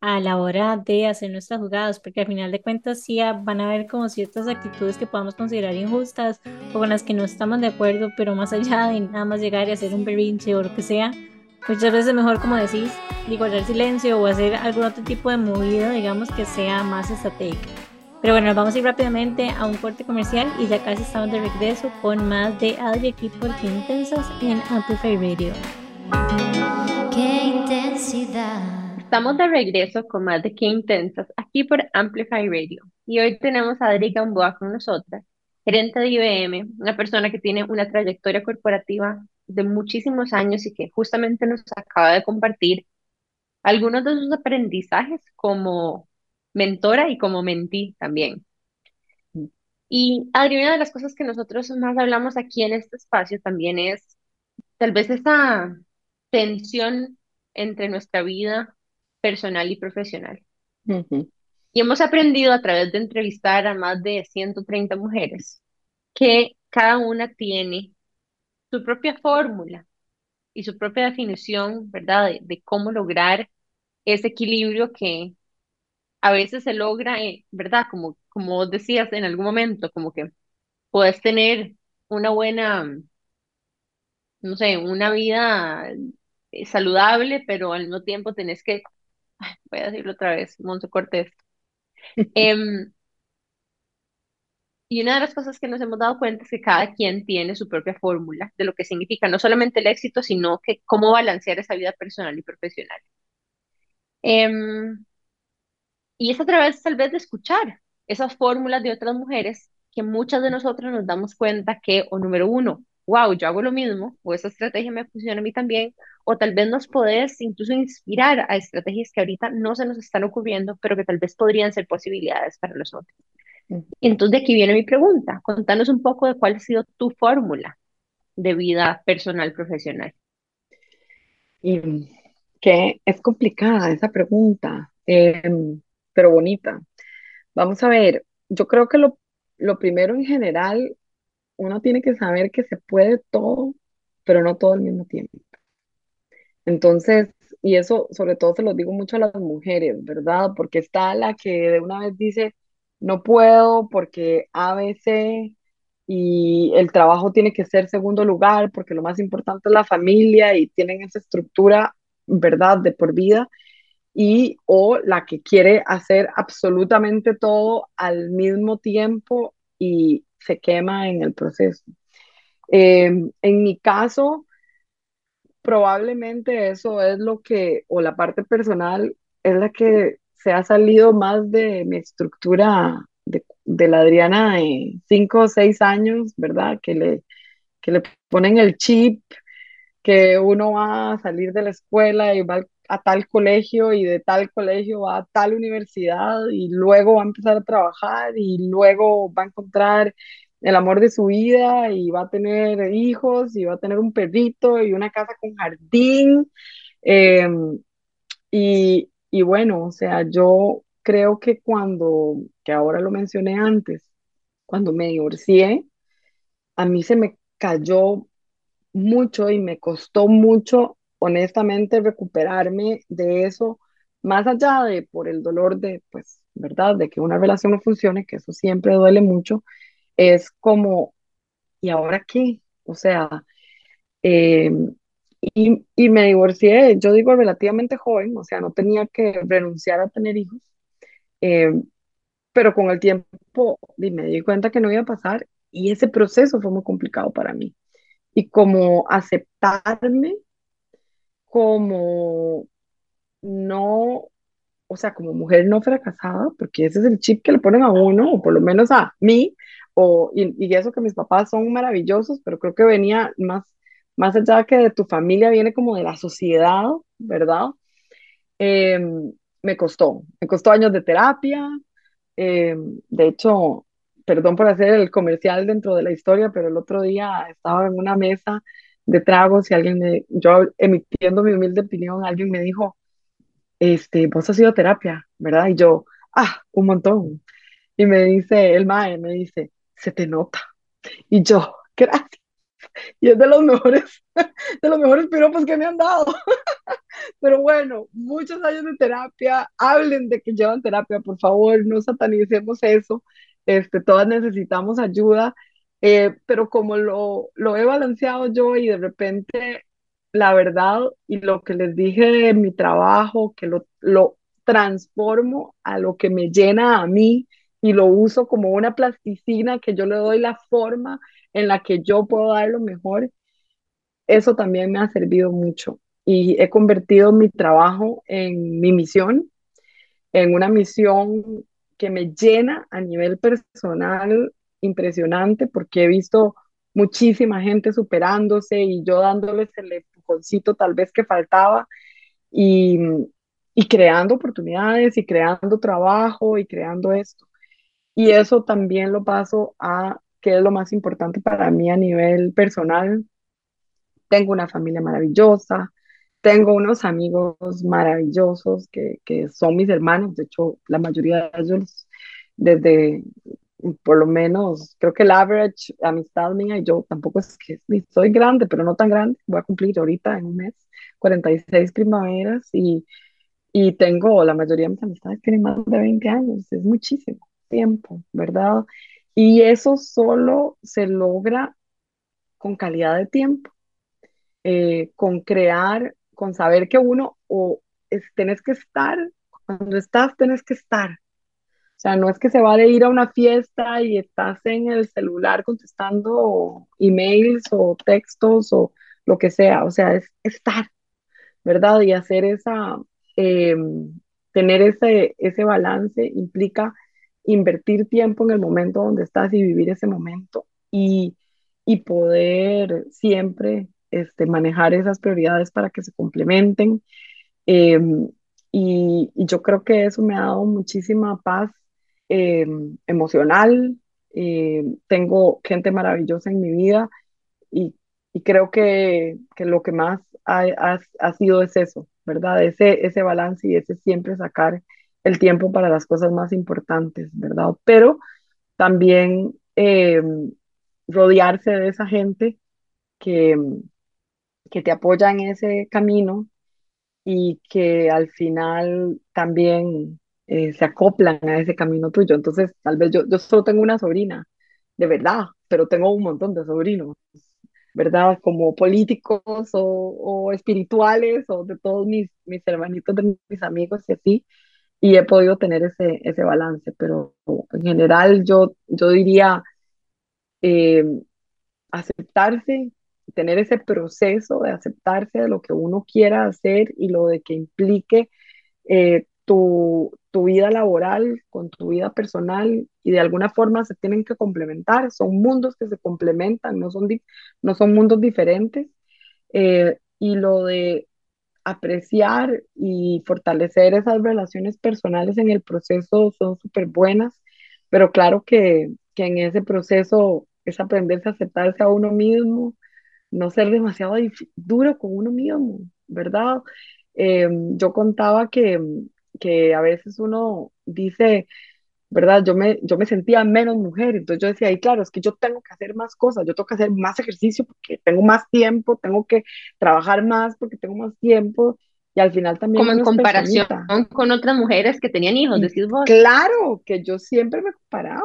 a la hora de hacer nuestras jugadas, porque al final de cuentas sí van a haber como ciertas actitudes que podamos considerar injustas o con las que no estamos de acuerdo, pero más allá de nada más llegar y hacer un berrinche o lo que sea, muchas veces es mejor, como decís, guardar silencio o hacer algún otro tipo de movida, digamos, que sea más estratégica. Pero bueno, nos vamos a ir rápidamente a un corte comercial y ya casi estamos de regreso con más de Adri aquí por Qué Intensas en Amplify Radio. Qué intensidad. Estamos de regreso con más de Qué Intensas aquí por Amplify Radio. Y hoy tenemos a Adri Gamboa con nosotras, gerente de IBM, una persona que tiene una trayectoria corporativa de muchísimos años y que justamente nos acaba de compartir algunos de sus aprendizajes como mentora y como mentí también. Y Adri, una de las cosas que nosotros más hablamos aquí en este espacio también es tal vez esa tensión entre nuestra vida personal y profesional. Y hemos aprendido a través de entrevistar a más de 130 mujeres que cada una tiene su propia fórmula y su propia definición, ¿verdad? De, de cómo lograr ese equilibrio que a veces se logra, eh, ¿verdad? Como, como vos decías en algún momento, como que puedes tener una buena, no sé, una vida eh, saludable, pero al mismo tiempo tenés que, voy a decirlo otra vez, Monte Cortés. y una de las cosas que nos hemos dado cuenta es que cada quien tiene su propia fórmula de lo que significa no solamente el éxito, sino que cómo balancear esa vida personal y profesional. Em, y es a través tal vez de escuchar esas fórmulas de otras mujeres que muchas de nosotros nos damos cuenta que, o número uno, wow, yo hago lo mismo, o esa estrategia me funciona a mí también, o tal vez nos podés incluso inspirar a estrategias que ahorita no se nos están ocurriendo, pero que tal vez podrían ser posibilidades para nosotros. ujú. Entonces, de aquí viene mi pregunta. Contanos un poco de cuál ha sido tu fórmula de vida personal profesional. Y que es complicada esa pregunta, em, pero bonita. Vamos a ver, yo creo que lo, lo primero en general, uno tiene que saber que se puede todo, pero no todo al mismo tiempo. Entonces, y eso sobre todo se lo digo mucho a las mujeres, ¿verdad? Porque está la que de una vez dice, no puedo porque A, B, C y el trabajo tiene que ser segundo lugar porque lo más importante es la familia y tienen esa estructura, ¿verdad? De por vida. Y o la que quiere hacer absolutamente todo al mismo tiempo y se quema en el proceso. Eh, en mi caso probablemente eso es lo que, o la parte personal, es la que se ha salido más de mi estructura de, la Adriana de cinco o seis años, ¿verdad? Que le, que le ponen el chip, que uno va a salir de la escuela y va a tal colegio y de tal colegio va a tal universidad y luego va a empezar a trabajar y luego va a encontrar el amor de su vida y va a tener hijos y va a tener un perrito y una casa con jardín. eh, y, y bueno, o sea, yo creo que cuando, que ahora lo mencioné antes, cuando me divorcié, a mí se me cayó mucho y me costó mucho, honestamente, recuperarme de eso, más allá de por el dolor de, pues, ¿verdad? De que una relación no funcione, que eso siempre duele mucho, es como, ¿y ahora qué? O sea, eh, y, y me divorcié, yo digo relativamente joven, o sea, no tenía que renunciar a tener hijos, eh, pero con el tiempo me di cuenta que no iba a pasar y ese proceso fue muy complicado para mí. Y como aceptarme como no, o sea, como mujer no fracasada, porque ese es el chip que le ponen a uno, o por lo menos a mí, o, y, y eso que mis papás son maravillosos, pero creo que venía más, más allá que de tu familia, viene como de la sociedad, ¿verdad? Eh, me costó, me costó años de terapia, eh, de hecho, perdón por hacer el comercial dentro de la historia, pero el otro día estaba en una mesa de tragos y alguien me, yo emitiendo mi humilde opinión, alguien me dijo, este, vos has ido terapia, ¿verdad? Y yo, ah, un montón. Y me dice, el mae me dice, se te nota. Y yo, gracias. Y es de los mejores, de los mejores piropos que me han dado. Pero bueno, muchos años de terapia, hablen de que llevan terapia, por favor, no satanicemos eso. Este, todas necesitamos ayuda, eh, pero como lo, lo he balanceado yo y de repente la verdad y lo que les dije de mi trabajo, que lo, lo transformo a lo que me llena a mí y lo uso como una plasticina que yo le doy la forma en la que yo puedo dar lo mejor, eso también me ha servido mucho y he convertido mi trabajo en mi misión, en una misión que me llena a nivel personal impresionante porque he visto muchísima gente superándose y yo dándoles el empujoncito tal vez que faltaba y, y creando oportunidades y creando trabajo y creando esto. Y eso también lo paso a es lo más importante para mí a nivel personal. Tengo una familia maravillosa, tengo unos amigos maravillosos que, que son mis hermanos, de hecho la mayoría de ellos desde por lo menos, creo que el average amistad mía y yo tampoco es que soy grande, pero no tan grande, voy a cumplir ahorita en un mes 46 primaveras y, y tengo, la mayoría de mis amistades tienen más de 20 años, es muchísimo tiempo, ¿verdad? Y eso solo se logra con calidad de tiempo, eh, con crear, con saber que uno o es, tenés que estar, cuando estás, tenés que estar. O sea, no es que se va de ir a una fiesta y estás en el celular contestando emails o textos o lo que sea. O sea, es estar, ¿verdad? Y hacer esa, eh, tener ese, ese balance implica invertir tiempo en el momento donde estás y vivir ese momento y, y poder siempre este, manejar esas prioridades para que se complementen. Eh, y, y, yo creo que eso me ha dado muchísima paz eh, emocional. Eh, tengo gente maravillosa en mi vida y, y creo que, que, lo que más ha, ha, ha, sido es eso, ¿verdad? Ese, ese balance y ese siempre sacar el tiempo para las cosas más importantes, ¿verdad? Pero también eh, rodearse de esa gente que, que te apoya en ese camino y que al final también eh, se acoplan a ese camino tuyo. Entonces, tal vez yo, yo solo tengo una sobrina, de verdad, pero tengo un montón de sobrinos, ¿verdad? Como políticos o, o espirituales o de todos mis, mis hermanitos, de mis amigos y así y he podido tener ese, ese balance, pero en general yo, yo diría eh, aceptarse, tener ese proceso de aceptarse de lo que uno quiera hacer y lo de que implique eh, tu, tu vida laboral con tu vida personal y de alguna forma se tienen que complementar, son mundos que se complementan, no son, no son mundos diferentes. Eh, y lo de apreciar y fortalecer esas relaciones personales en el proceso son súper buenas, pero claro que, que, en ese proceso es aprenderse a aceptarse a uno mismo, no ser demasiado duro con uno mismo, ¿verdad? Eh, yo contaba que, que a veces uno dice, ¿verdad? Yo me, yo me sentía menos mujer, entonces yo decía, y claro, es que yo tengo que hacer más cosas, yo tengo que hacer más ejercicio porque tengo más tiempo, tengo que trabajar más porque tengo más tiempo, y al final también... Como en comparación con otras mujeres que tenían hijos, decís vos. Claro, que yo siempre me comparaba,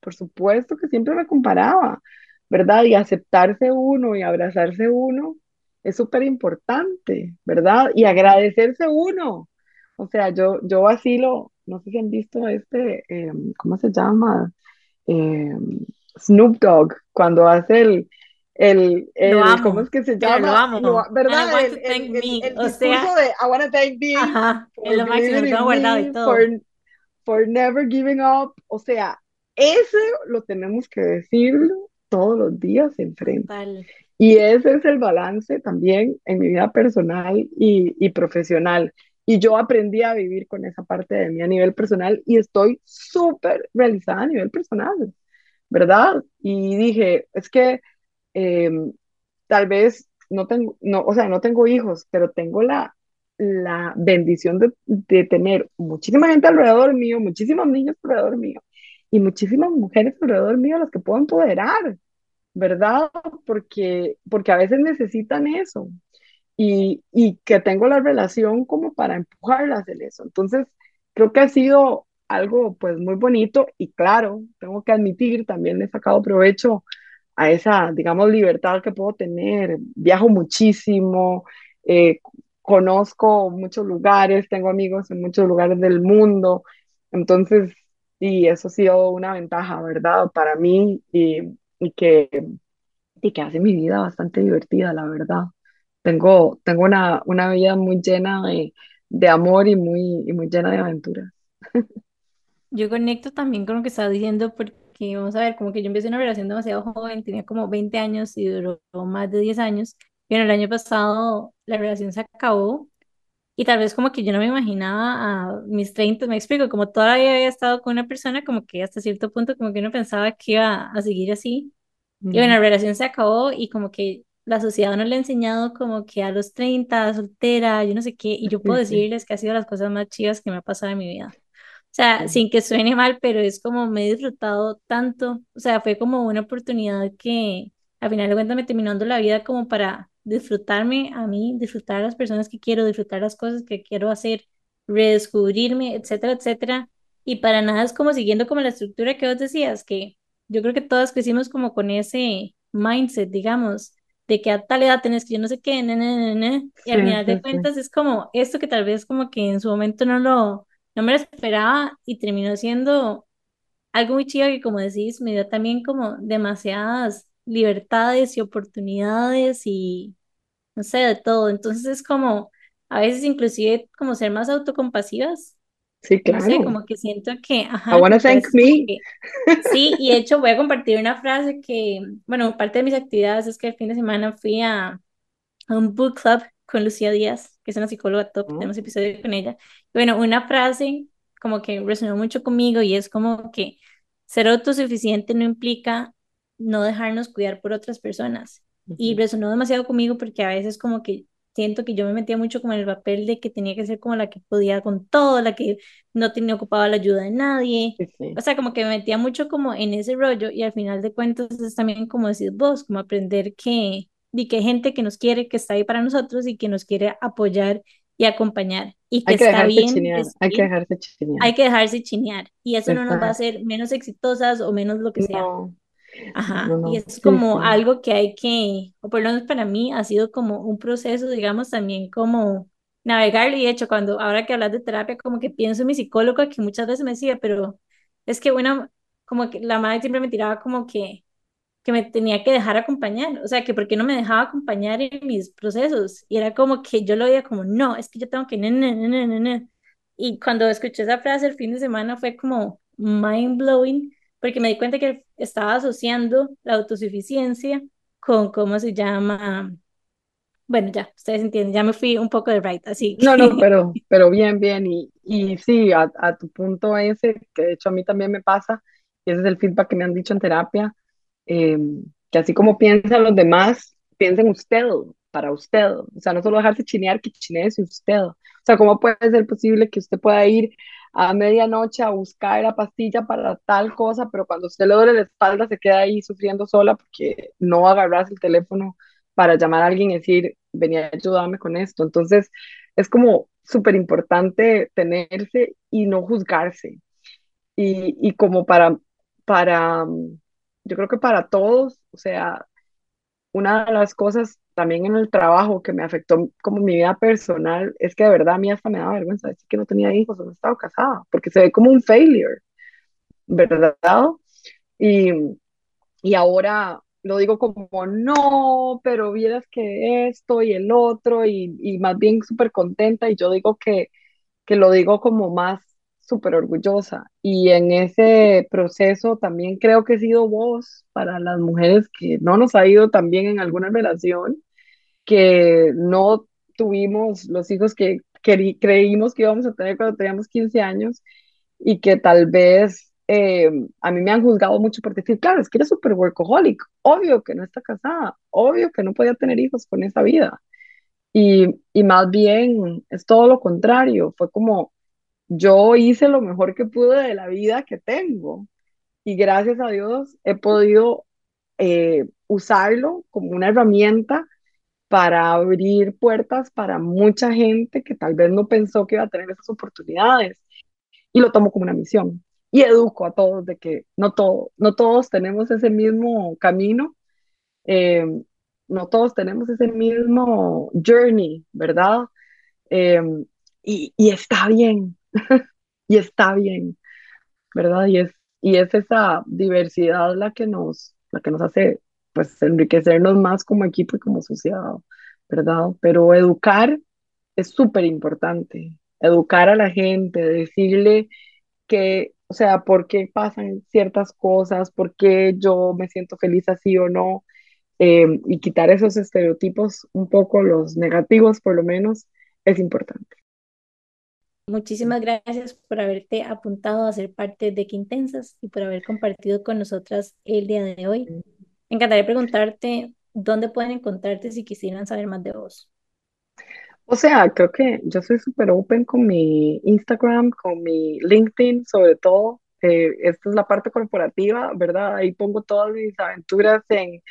por supuesto que siempre me comparaba, ¿verdad? Y aceptarse uno y abrazarse uno es súper importante, ¿verdad? Y agradecerse uno. O sea, yo, yo vacilo no sé si han visto este, eh, ¿cómo se llama? Eh, Snoop Dogg, cuando hace el, el, el ¿cómo es que se llama? Lo amo. Lo, ¿Verdad? I want el, to thank el, me. el, o sea, de I want to thank me. Ajá, es lo máximo, lo tengo guardado y todo. For, for never giving up. O sea, ese lo tenemos que decir todos los días enfrente. Total. Y ese es el balance también en mi vida personal y, y profesional. Y yo aprendí a vivir con esa parte de mí a nivel personal y estoy súper realizada a nivel personal, ¿verdad? Y dije, es que eh, tal vez no tengo, no, o sea, no tengo hijos, pero tengo la, la bendición de, de tener muchísima gente alrededor mío, muchísimos niños alrededor mío y muchísimas mujeres alrededor mío a las que puedo empoderar, ¿verdad? Porque, porque a veces necesitan eso y, y que tengo la relación como para empujarlas en eso. Entonces, creo que ha sido algo pues muy bonito y claro, tengo que admitir, también he sacado provecho a esa, digamos, libertad que puedo tener. Viajo muchísimo, eh, conozco muchos lugares, tengo amigos en muchos lugares del mundo, entonces, y eso ha sido una ventaja, ¿verdad? Para mí y, y que, y que hace mi vida bastante divertida, la verdad. Tengo, tengo una, una vida muy llena de, de amor y muy, y muy llena de aventuras. Yo conecto también con lo que estaba diciendo porque, vamos a ver, como que yo empecé una relación demasiado joven, tenía como 20 años y duró más de 10 años. Bueno, el año pasado la relación se acabó y tal vez como que yo no me imaginaba a mis 30, me explico, como todavía había estado con una persona, como que hasta cierto punto como que uno pensaba que iba a seguir así. Y bueno, la relación se acabó y como que la sociedad no le ha enseñado como que a los 30 soltera, yo no sé qué, y yo puedo decirles que ha sido las cosas más chivas que me ha pasado en mi vida. O sea, sin que suene mal, pero es como me he disfrutado tanto, o sea, fue como una oportunidad que al final de cuentas me terminó dando la vida como para disfrutarme a mí, disfrutar a las personas que quiero, disfrutar las cosas que quiero hacer, redescubrirme, etcétera, etcétera. Y para nada es como siguiendo como la estructura que vos decías, que yo creo que todas crecimos como con ese mindset, digamos, de que a tal edad tenés que yo no sé qué, ne, ne, ne, y sí, al final sí, de sí. cuentas es como esto que tal vez como que en su momento no lo no me lo esperaba y terminó siendo algo muy chido que, como decís, me dio también como demasiadas libertades y oportunidades y no sé, de todo. Entonces es como, a veces inclusive como ser más autocompasivas, Sí, no sé, claro. como que siento que, I ajá, wanna como que a thank me. que, sí, y de hecho voy a compartir una frase que, bueno, parte de mis actividades es que el fin de semana fui a a un book club con Lucía Díaz, que es una psicóloga top, ¿no? tenemos episodio con ella. Bueno, una frase como que resonó mucho conmigo y es como que ser autosuficiente no implica no dejarnos cuidar por otras personas. Y resonó demasiado conmigo porque a veces como que siento que yo me metía mucho como en el papel de que tenía que ser como la que podía con todo, la que no tenía ocupaba la ayuda de nadie. Sí, sí. O sea, como que me metía mucho como en ese rollo y al final de cuentas es también como decís vos, como aprender que y que hay gente que nos quiere, que está ahí para nosotros y que nos quiere apoyar y acompañar y que Hay que está dejarse bien chinear, hay que dejarse chinear. hay que dejarse chinear y eso no nos va a hacer menos exitosas o menos lo que sea. No, no, Ajá, y es como sí. algo que hay que, o por lo menos para mí ha sido como un proceso, digamos, también como navegar y de hecho cuando ahora que hablas de terapia como que pienso en mi psicóloga que muchas veces me decía, pero es que una, como que la madre siempre me tiraba como que que me tenía que dejar acompañar, o sea, que por qué no me dejaba acompañar en mis procesos. Y era como que yo lo veía como, no, es que yo tengo que... ne, ne". Y cuando escuché esa frase el fin de semana fue como mind blowing, porque me di cuenta que estaba asociando la autosuficiencia con, ¿cómo se llama? Bueno, ya, ustedes entienden, ya me fui un poco de right, así No, no, pero, pero bien, bien. Y, y sí, a, a tu punto ese, que de hecho a mí también me pasa, y ese es el feedback que me han dicho en terapia, eh, que así como piensan los demás, piensen usted, para usted. O sea, no solo dejarse chinear, que chineese usted. O sea, ¿cómo puede ser posible que usted pueda ir a medianoche a buscar la pastilla para tal cosa, pero cuando usted le duele la espalda se queda ahí sufriendo sola porque no agarras el teléfono para llamar a alguien y decir, venía a ayudarme con esto? Entonces, es como súper importante tenerse y no juzgarse. Y, y como para, para, yo creo que para todos, o sea, una de las cosas también en el trabajo que me afectó como mi vida personal es que de verdad a mí hasta me daba vergüenza decir que no tenía hijos o no estaba casada, porque se ve como un failure, ¿verdad? Y, y ahora lo digo como, no, pero vieras que esto y el otro, y, y más bien súper contenta, y yo digo que, que lo digo como más súper orgullosa y en ese proceso también creo que he sido voz para las mujeres que no nos ha ido tan bien en alguna relación, que no tuvimos los hijos que creímos que íbamos a tener cuando teníamos 15 años y que tal vez eh, a mí me han juzgado mucho por decir, claro, es que eres súper workaholic, obvio que no está casada, obvio que no podía tener hijos con esa vida. Y, y más bien es todo lo contrario, fue como yo hice lo mejor que pude de la vida que tengo y gracias a Dios he podido eh, usarlo como una herramienta para abrir puertas para mucha gente que tal vez no pensó que iba a tener esas oportunidades y lo tomo como una misión y educo a todos de que no, todo, no todos tenemos ese mismo camino, eh, no todos tenemos ese mismo journey, ¿verdad? Eh, y, y está bien, y está bien, ¿verdad? Y es, y es esa diversidad la que nos, la que nos hace pues enriquecernos más como equipo y como sociedad, ¿verdad? Pero educar es súper importante, educar a la gente, decirle que, o sea, por qué pasan ciertas cosas, por qué yo me siento feliz así o no, eh, y quitar esos estereotipos, un poco los negativos por lo menos, es importante. Muchísimas gracias por haberte apuntado a ser parte de Qué Intensas y por haber compartido con nosotras el día de hoy. Encantaría preguntarte dónde pueden encontrarte si quisieran saber más de vos. O sea, creo que yo soy súper open con mi Instagram, con mi LinkedIn, sobre todo. Eh, esta es la parte corporativa, ¿verdad? Ahí pongo todas mis aventuras en,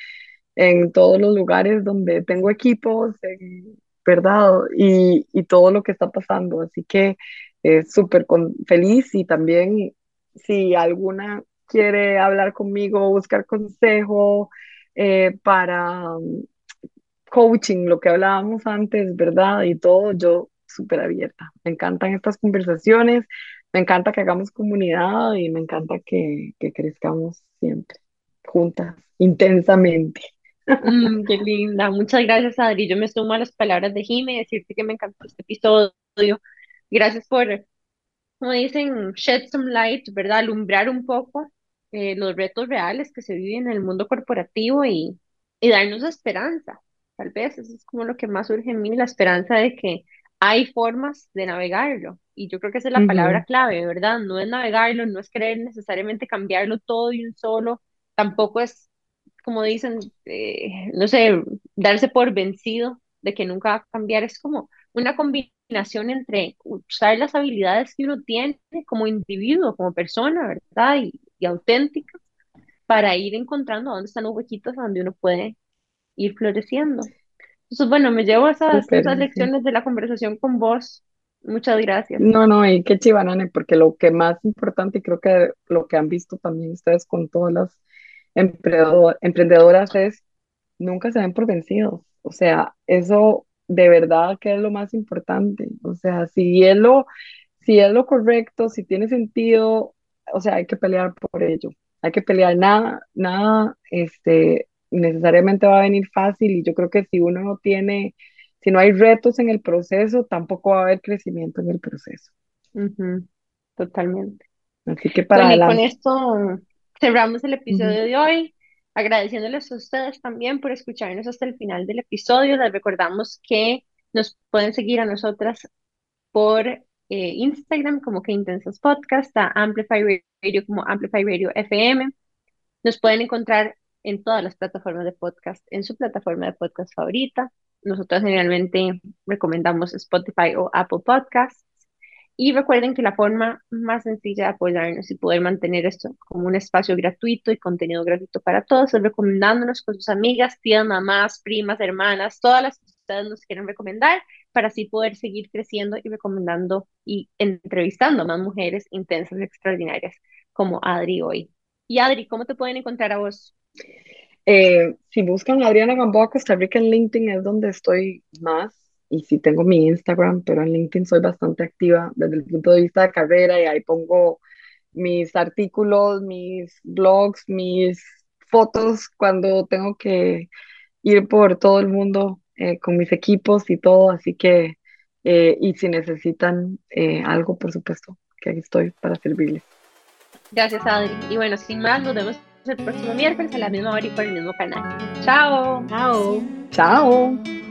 en todos los lugares donde tengo equipos, ¿verdad? Y, y todo lo que está pasando. Así que eh, súper feliz y también si alguna quiere hablar conmigo, buscar consejo eh, para coaching, lo que hablábamos antes, ¿verdad? Y todo, yo súper abierta. Me encantan estas conversaciones, me encanta que hagamos comunidad y me encanta que, que crezcamos siempre, juntas, intensamente. Mm, qué linda. Muchas gracias, Adri. Yo me sumo a las palabras de Jime, decirte que me encantó este episodio. Gracias por, como dicen, shed some light, ¿verdad? Alumbrar un poco eh, los retos reales que se viven en el mundo corporativo y, y darnos esperanza. Tal vez eso es como lo que más surge en mí, la esperanza de que hay formas de navegarlo. Y yo creo que esa es la palabra clave, ¿verdad? No es navegarlo, no es querer necesariamente cambiarlo todo de un solo, tampoco es como dicen, eh, no sé, darse por vencido de que nunca va a cambiar, es como una combinación entre usar las habilidades que uno tiene como individuo, como persona, ¿verdad? Y, y auténtica, para ir encontrando dónde están los huequitos donde uno puede ir floreciendo. Entonces, bueno, me llevo esas, Súper, esas sí. lecciones de la conversación con vos. Muchas gracias. No, no, y qué chivanane, porque lo que más importante, y creo que lo que han visto también ustedes con todas las emprendedo- emprendedoras es nunca se den por vencidos. O sea, eso de verdad que es lo más importante. O sea, si es lo, si es lo correcto, si tiene sentido, o sea, hay que pelear por ello. Hay que pelear. Nada, nada, este, necesariamente va a venir fácil y yo creo que si uno no tiene, si no hay retos en el proceso, tampoco va a haber crecimiento en el proceso. Ujú, totalmente. Así que para Bueno, y con esto cerramos el episodio de hoy, agradeciéndoles a ustedes también por escucharnos hasta el final del episodio. Les recordamos que nos pueden seguir a nosotras por eh, Instagram como que Intensas Podcast, a Amplify Radio como Amplify Radio FM. Nos pueden encontrar en todas las plataformas de podcast, en su plataforma de podcast favorita. Nosotros generalmente recomendamos Spotify o Apple Podcasts. Y recuerden que la forma más sencilla de apoyarnos y poder mantener esto como un espacio gratuito y contenido gratuito para todos es recomendándonos con sus amigas, tías, mamás, primas, hermanas, todas las que ustedes nos quieran recomendar para así poder seguir creciendo y recomendando y entrevistando a más mujeres intensas y extraordinarias como Adri hoy. Y Adri, ¿cómo te pueden encontrar a vos? Eh, si buscan Adriana Gamboa Costa Rica en LinkedIn es donde estoy más y sí tengo mi Instagram, pero en LinkedIn soy bastante activa desde el punto de vista de carrera y ahí pongo mis artículos, mis blogs, mis fotos cuando tengo que ir por todo el mundo eh, con mis equipos y todo, así que, eh, y si necesitan eh, algo, por supuesto, que aquí estoy para servirles. Gracias, Adri. Y bueno, sin más, nos vemos el próximo miércoles a la misma hora y por el mismo canal. Chao. Chao. Chao.